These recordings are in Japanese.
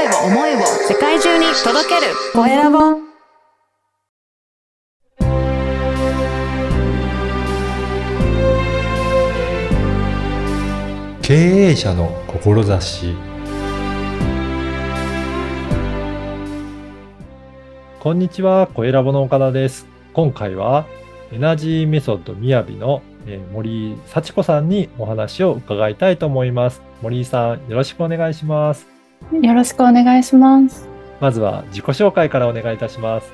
声を思いを世界中に届けるコエラボ経営者の志こんにちは、コエラボの岡田です。今回はエナジーメソッドみやびのえー森幸子さんにお話を伺いたいと思います。森さん、よろしくお願いします。よろしくお願いします。まずは自己紹介からお願いいたします。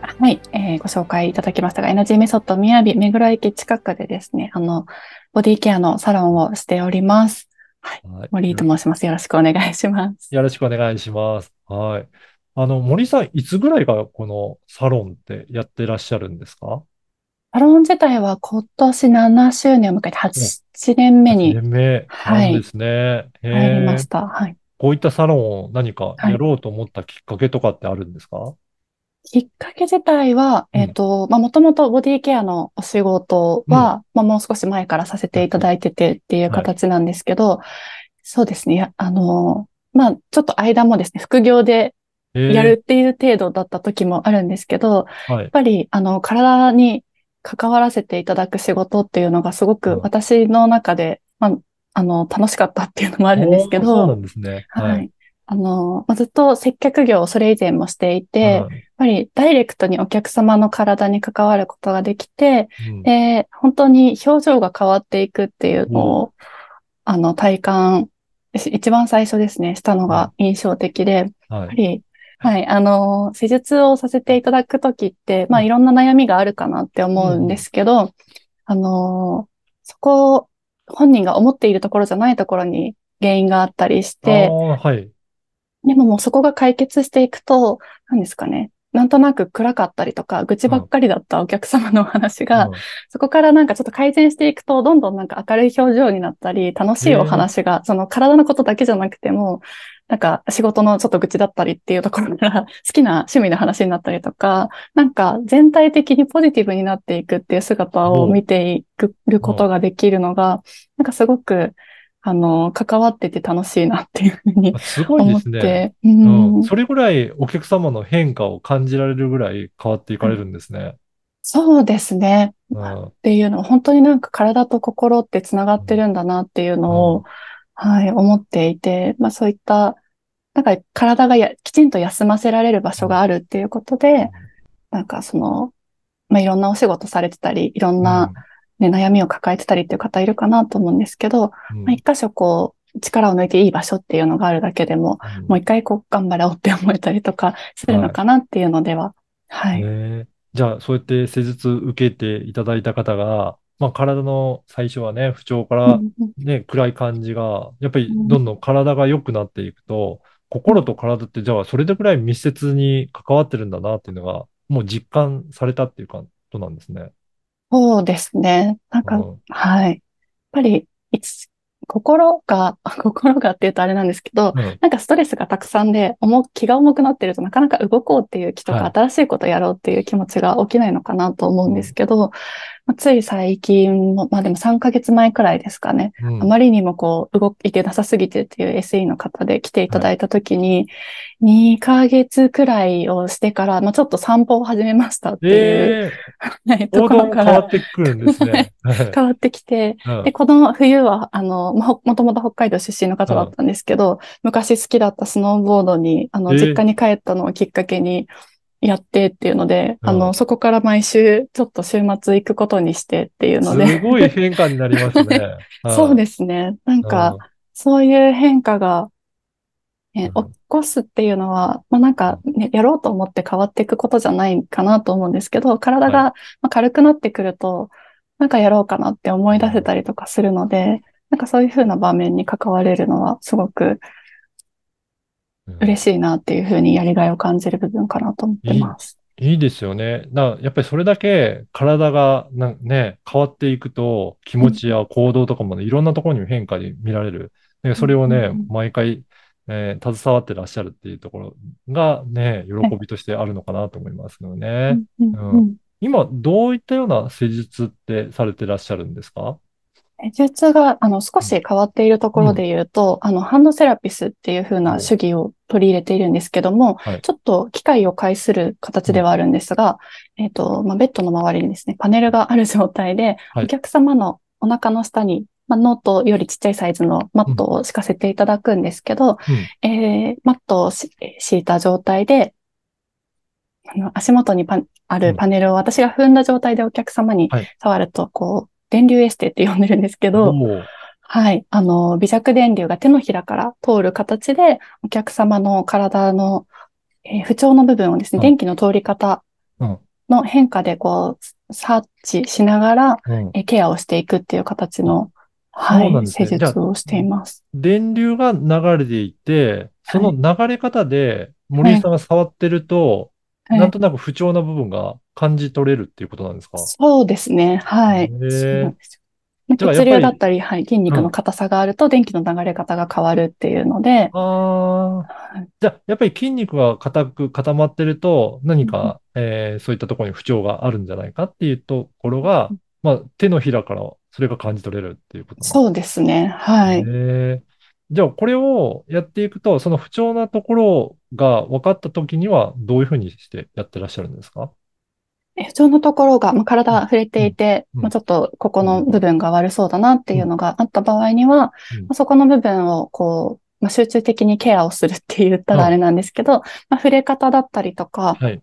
はい、えーご紹介いただきましたが、エナジーメソッドみやび目黒駅近くでですね、あの、ボディケアのサロンをしております。はい森井と申します。よろしくお願いします。よろしくお願いします。はい。あの、森井さん、いつぐらいがこのサロンってやってらっしゃるんですか？サロン自体は今年7周年を迎えて8年目に年目なんですね。へ入りまーした。はい。こういったサロンを何かはい。やろうと思ったきっかけとかってあるんですか？きっかけ自体は、うん。えっと、まあ、もともとボディケアのお仕事は、まあ、もう少し前からさせていただいててっていう形なんですけど、そうですね。やあの、まあ、ちょっと間もですね、副業でやるっていう程度だった時もあるんですけど、はい。やっ。ぱり、あの、体に関わらせていただく仕事っていうのがすごうん。く私の中で、まあ、あの、楽しかったっていうのもあるんですけおーそうなど、んですね。はい。あの、まあずっと接客業をそれ以前もしていて、やっはいぱりダイレクトにお客様の体に関わることができて、うん。で、本当に表情が変わっていくっていうのを、あの、体感、し一番最初ですね、したのが印象的で、やっはい。ぱり、はい、あの、施術をさせていただくときって、まあ、いろんな悩みがあるかなって思うんですけど、あの、そこ、本人が思っているところじゃないところに原因があったりしあて、ーはい。でももうそこが解決していくと、何ですかね、なんとなく暗かったりとか、愚痴ばっかりだったお客様のお話が、うん。そこからなんかちょっと改善していくと、どんどんなんか明るい表情になったり、楽しいお話が、その体のことだけじゃなくても、なんか仕事のちょっと愚痴だったりっていうところから 好きな趣味の話になったりとか、なんか全体的にポジティブになっていくっていう姿を見ていくことができるのが、なんかすごく、あの、関わってて楽しいなっていうふうにあすごい思っですね。て、ううんん。それぐらいお客様の変化を感じられるぐらい変わっていかれるんですね。そうですね。うんっていうのを本当になんか体と心ってつながってるんだなっていうのを、はい、思っていて、まあそういった、なんか体がやきちんと休ませられる場所があるっていうことで、なんかその、まあいろんなお仕事されてたり、いろんな、ね、悩みを抱えてたりっていう方いるかなと思うんですけど、うん。まあ一箇所こう、力を抜いていい場所っていうのがあるだけでも、うん。もう一回こう頑張ろうって思えたりとかするのかなっていうのでは、はい。へえ。じゃあ、そうやって施術受けていただいた方が、まあ、体の最初はね、不調からうんうんね、暗い感じが、やっぱりどんどん体が良くなっていくと、心と体って、じゃあ、それでぐらい密接に関わってるんだなっていうのが、もう実感されたっていうことなんですね。そうですね。なんか、うんはい。やっぱり、心が、心がって言うとあれなんですけど、うんなんかストレスがたくさんで、重、気が重くなってるとなかなか動こうっていう気とか、はい新しいことやろうっていう気持ちが起きないのかなと思うんですけど、まあつい最近も、まあでも3ヶ月前くらいですかね。うん。あまりにもこう、動いてなさすぎてっていう SE の方で来ていただいたときに、2ヶ月くらいをしてから、まあちょっと散歩を始めましたっていう、え はいえところか行動も変わらってくるんですね。はい。変わってきて、うん。で、この冬は、あの、まあほもともと北海道出身の方だったんですけど、昔好きだったスノーボードに、あの、えー。実家に帰ったのをきっかけにやってっていうので、うん。あの、そこから毎週、ちょっと週末行くことにしてっていうので、すごい変化になりますね。そうですね。なんか、そういう変化が、ねうん。起こすっていうのは、まあなんか、ね、やろうと思って変わっていくことじゃないかなと思うんですけど、体がまあ軽くなってくると、なんかやろうかなって思い出せたりとかするので、なんかそういうふうな場面に関われるのはすごくうん嬉しいなっていうふうにやりがいを感じる部分かなと思ってます。いいですよね。だやっぱりそれだけ体がなね、変わっていくと気持ちや行動とかもね、いろんなところにも変化に見られる。でそれをねうんうん、毎回、えー携わってらっしゃるっていうところがね、喜びとしてあるのかなと思いますよね。うんうんうん今、どういったような施術ってされてらっしゃるんですか？施術が、あの、少し変わっているところで言うと、あの、ハンドセラピスっていう風な手技を取り入れているんですけども、はいちょっと機械を介する形ではあるんですが、えっ、と、まあ、ベッドの周りにですね、パネルがある状態で、はい。お客様のお腹の下に、まあ、ノートよりちっちゃいサイズのマットを敷かせていただくんですけど、えーマットをし敷いた状態で、あの足元にあうん。るパネルを私が踏んだ状態でお客様にはい。触ると、こう、電流エステって呼んでるんですけおど、ー。はい。あの、微弱電流が手のひらから通る形で、お客様の体の、えー不調の部分をですね、うん。電気の通り方うん。の変化でこう、察知しながら、うん。えーケアをしていくっていう形の、はい、ね。施術をしています。電流が流れていて、その流れ方で森井さんが触ってると、はい。なんとなく不調な部分が感じ取れるっていうことなんですか？そうですね。はい。血流だったり、はい、筋肉の硬さがあると電気の流れ方が変わるっていうので、ああ。はい。じゃあ、やっぱり筋肉が硬く固まってると、何か、えーそういったところに不調があるんじゃないかっていうところが、まあ、手のひらからそれが感じ取れるっていうことそうですね。はい。へえ。じゃあ、これをやっていくと、その不調なところが分かったときには、どういうふうにしてやってらっしゃるんですか？え不調のところが、まあ、体触れていて、うん。まあ、ちょっとここの部分が悪そうだなっていうのがあった場合には、うん。まあそこの部分をこう、まあ、集中的にケアをするって言ったらあれなんですけど、まあ、触れ方だったりとか、はい。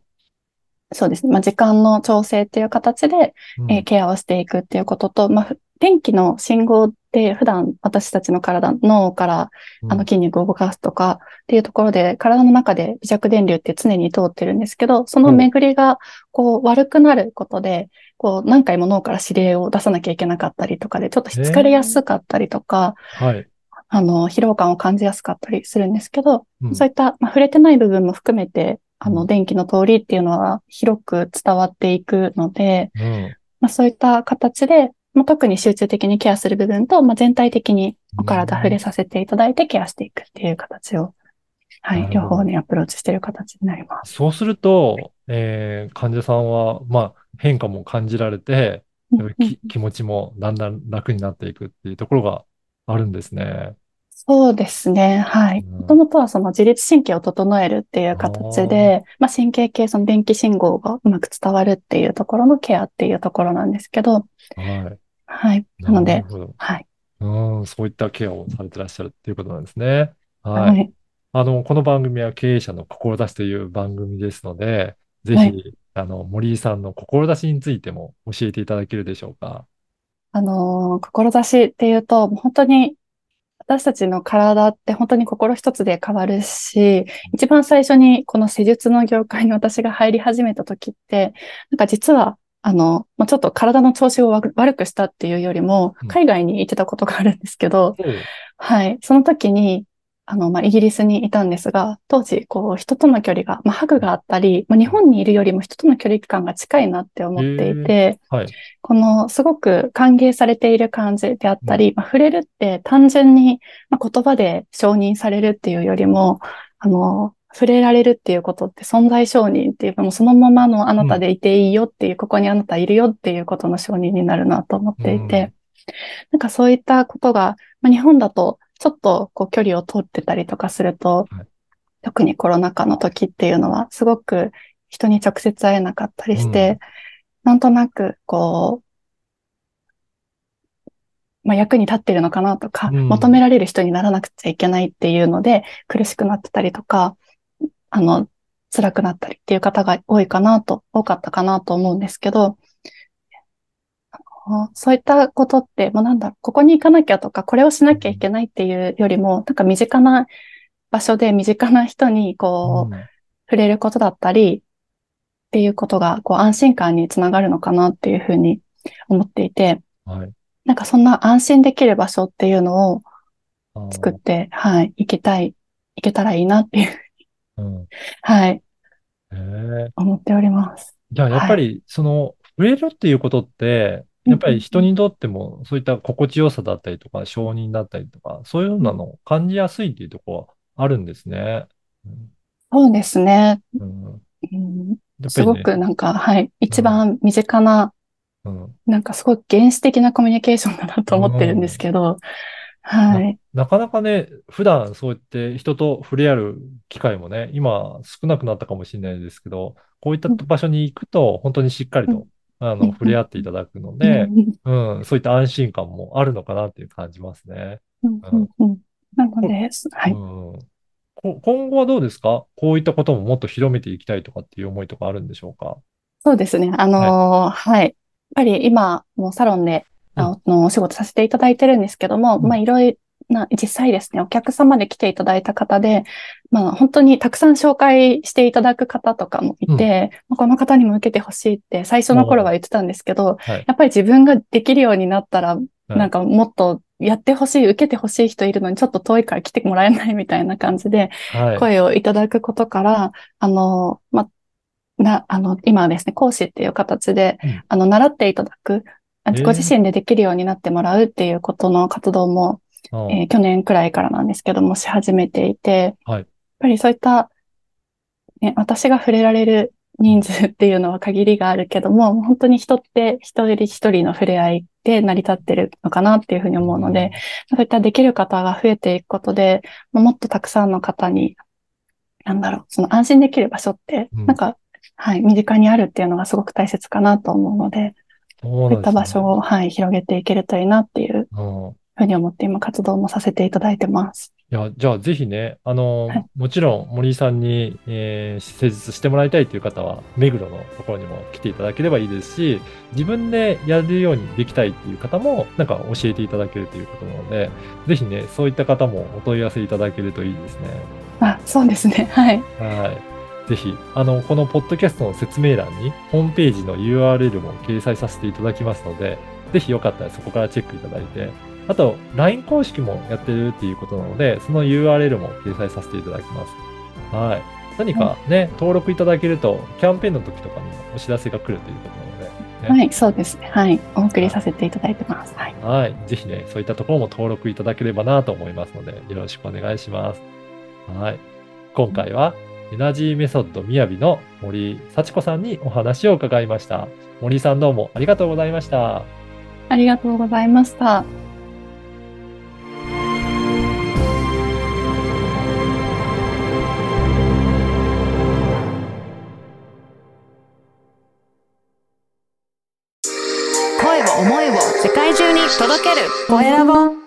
そうですね、まあ、時間の調整っていう形で、うん。えーケアをしていくっていうことと、まあ、ふ電気の信号って普段私たちの体、脳からあの筋肉を動かすとかっていうところで、体の中で微弱電流って常に通ってるんですけど、その巡りがこう悪くなることで、こう何回も脳から指令を出さなきゃいけなかったりとかで、ちょっと疲れやすかったりとか、はい。あの、疲労感を感じやすかったりするんですけど、うん。そういった、まあ、触れてない部分も含めて、あの、うん。電気の通りっていうのは広く伝わっていくので、うん。まあ、そういった形で、まあ、特に集中的にケアする部分と、まあ、全体的にお体触れさせていただいてケアしていくっていう形を、はい、両方にアプローチしている形になります。そうすると、えー患者さんは、まあ、変化も感じられて、気持ちもだんだん楽になっていくっていうところがあるんですね。そうですね。はい。うんもともとはその自律神経を整えるっていう形で、まあ、神経系、その電気信号がうまく伝わるっていうところのケアっていうところなんですけど、はい。はい。なので。はい。うん、そういったケアをされてらっしゃるっていうことなんですね。は。はいい。あの、この番組は経営者の志という番組ですので、ぜはひ、あの、森井さんの志についても教えていただけるでしょうか？あのー志っていうと、本当に私たちの体って本当に心一つで変わるし、一番最初にこの施術の業界に私が入り始めた時って、なんか実は、あの、まあ、ちょっと体の調子を悪悪くしたっていうよりもうん、海外に行ってたことがあるんですけど、そうはい。その時に、あの、まあ、イギリスにいたんですが、当時、こう、人との距離が、まあ、ハグがあったり、まあ、日本にいるよりも人との距離感が近いなって思っていて、はい。このすごく歓迎されている感じであったり、まあ、触れるって単純に、まあ、言葉で承認されるっていうよりも、あの、触れられるっていうことって存在承認っていう、もうそのままのあなたでいていいよっていう、ここにあなたいるよっていうことの承認になるなと思っていて、なんかそういったことが、まあ、日本だとちょっとこう距離を取ってたりとかすると、はい。特にコロナ禍の時っていうのはすごく人に直接会えなかったりして、なんとなくこう、まあ、役に立ってるのかなとか、うん。求められる人にならなくちゃいけないっていうので苦しくなってたりとか、あの、辛くなったりっていう方が多いかなと、多かったかなと思うんですけど、あそういったことって、もうなんだろう、ここに行かなきゃとか、これをしなきゃいけないっていうよりも、なんか身近な場所で身近な人にこう、うん触れることだったり、っていうことが、こう、安心感につながるのかなっていうふうに思っていて、はい。なんかそんな安心できる場所っていうのを作って、はい、行きたい、行けたらいいなっていう、うん。はい、へえ思っております。じゃあ、やっぱり、その、触れるっていうことって、やっぱり人にとっても、そういった心地よさだったりとか、承認だったりとか、そういうのを感じやすいっていうところはあるんですね。そうですね。うん。うんうん、やっぱす。ごくなんか、はい、一番身近な、うん。なんかすごい原始的なコミュニケーションだなと思ってるんですけど、はい。なかなかね、普段そうやって人と触れ合う機会もね、今少なくなったかもしれないですけど、こういった場所に行くと本当にしっかりと、あの、触れ合っていただくので、うん、そういった安心感もあるのかなっていう感じますね。うんなので、はい。今後はどうですか？こういったことももっと広めていきたいとかっていう思いとかあるんでしょうか？そうですね。あのーはい。やっぱり今、もうサロンで、あの、お仕事させていただいてるんですけども、うん。まあ、いろいろな、実際ですね、お客様で来ていただいた方で、まあ、本当にたくさん紹介していただく方とかもいて、まあこの方にも受けてほしいって最初の頃は言ってたんですけど、はい。やっぱり自分ができるようになったら、はいなんかもっとやってほしい、受けてほしい人いるのにちょっと遠いから来てもらえないみたいな感じで、はい。声をいただくことから、あの、ま、な、あの、今はですね、講師っていう形で、うんあの、習っていただく、ご自身でできるようになってもらうっていうことの活動も、うんえー去年くらいからなんですけども、し始めていて、はい。やっぱりそういった、ね、私が触れられる人数っていうのは限りがあるけども、本当に人って一人一人の触れ合いで成り立ってるのかなっていうふうに思うので、そういったできる方が増えていくことで、まあもっとたくさんの方に、なんだろう、その安心できる場所って、うん。なんか、はい、身近にあるっていうのがすごく大切かなと思うので、そうそういった場所を。を、はい、広げていけるといいなっていう。うんふうに思って今活動もさせていただいてます。いや、じゃあぜひね、あの、はいもちろん森井さんに、えー施術してもらいたいという方は、目黒のところにも来ていただければいいですし、自分でやるようにできたいっていう方も、なんか教えていただけるということなので、ぜひね、そういった方もお問い合わせいただけるといいですね。あ、そうですね。はい。はい。ぜひ、あの、このポッドキャストの説明欄に、ホームページの URL も掲載させていただきますので、ぜひよかったらそこからチェックいただいて、あと、LINE 公式もやってるっていうことなので、その URL も掲載させていただきます。はい。何かね、登録いただけると、キャンペーンの時とかにもお知らせが来るということなので、ねはい、そうですね。はい。お送りさせていただいてます。はい。はい。ぜひね、そういったところも登録いただければなと思いますので、よろしくお願いします。はい。今回は、エナジーメソッドみやびの森幸子さんにお話を伺いました。森さんどうもありがとうございました。ありがとうございました。声